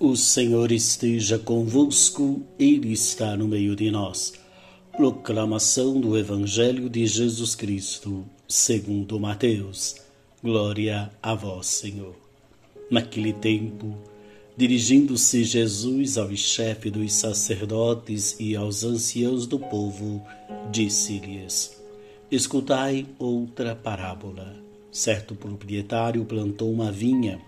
O Senhor esteja convosco, Ele está no meio de nós. Proclamação do Evangelho de Jesus Cristo, segundo Mateus. Glória a vós, Senhor. Naquele tempo, dirigindo-se Jesus ao chefe dos sacerdotes e aos anciãos do povo, disse-lhes: Escutai outra parábola. Certo proprietário plantou uma vinha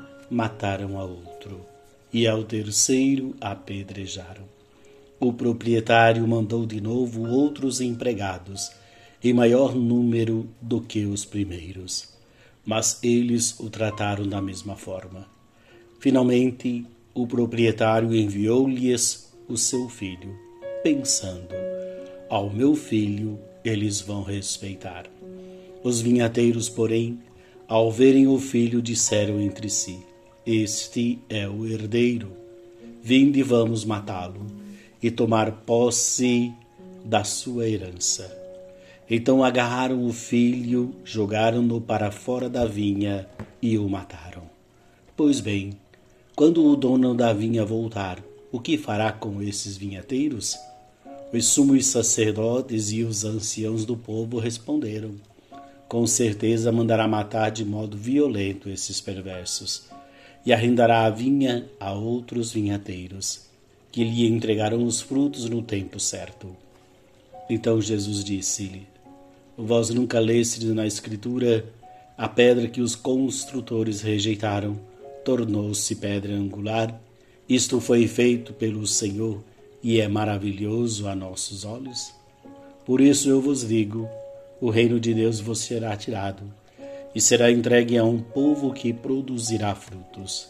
mataram a outro, e ao terceiro apedrejaram. O proprietário mandou de novo outros empregados, em maior número do que os primeiros, mas eles o trataram da mesma forma. Finalmente, o proprietário enviou-lhes o seu filho, pensando: ao meu filho eles vão respeitar. Os vinhateiros, porém, ao verem o filho, disseram entre si: este é o herdeiro. Vinde, vamos matá-lo e tomar posse da sua herança. Então agarraram o filho, jogaram-no para fora da vinha e o mataram. Pois bem, quando o dono da vinha voltar, o que fará com esses vinhateiros? Os sumos sacerdotes e os anciãos do povo responderam: Com certeza mandará matar de modo violento esses perversos e arrendará a vinha a outros vinhateiros, que lhe entregarão os frutos no tempo certo. Então Jesus disse-lhe: Vós nunca lestes na Escritura a pedra que os construtores rejeitaram, tornou-se pedra angular. Isto foi feito pelo Senhor e é maravilhoso a nossos olhos. Por isso eu vos digo: o reino de Deus vos será tirado e será entregue a um povo que produzirá frutos.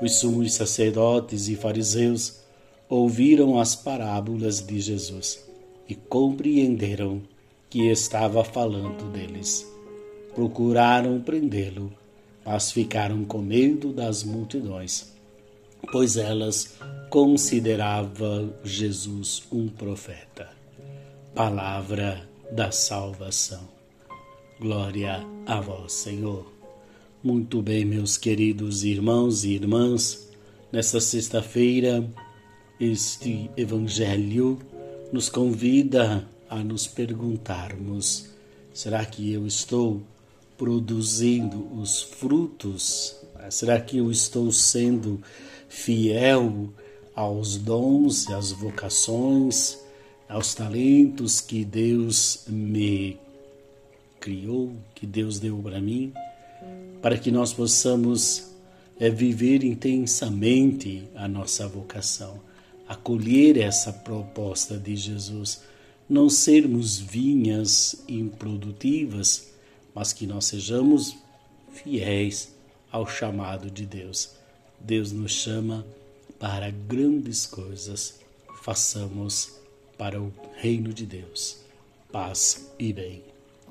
Os sumos sacerdotes e fariseus ouviram as parábolas de Jesus e compreenderam que estava falando deles. Procuraram prendê-lo, mas ficaram com medo das multidões, pois elas consideravam Jesus um profeta. Palavra da salvação. Glória a vós, Senhor. Muito bem, meus queridos irmãos e irmãs, nesta sexta-feira, este Evangelho nos convida a nos perguntarmos: será que eu estou produzindo os frutos? Será que eu estou sendo fiel aos dons e às vocações, aos talentos que Deus me criou, que Deus deu para mim, para que nós possamos é, viver intensamente a nossa vocação, acolher essa proposta de Jesus, não sermos vinhas improdutivas, mas que nós sejamos fiéis ao chamado de Deus. Deus nos chama para grandes coisas, façamos para o reino de Deus. Paz e bem.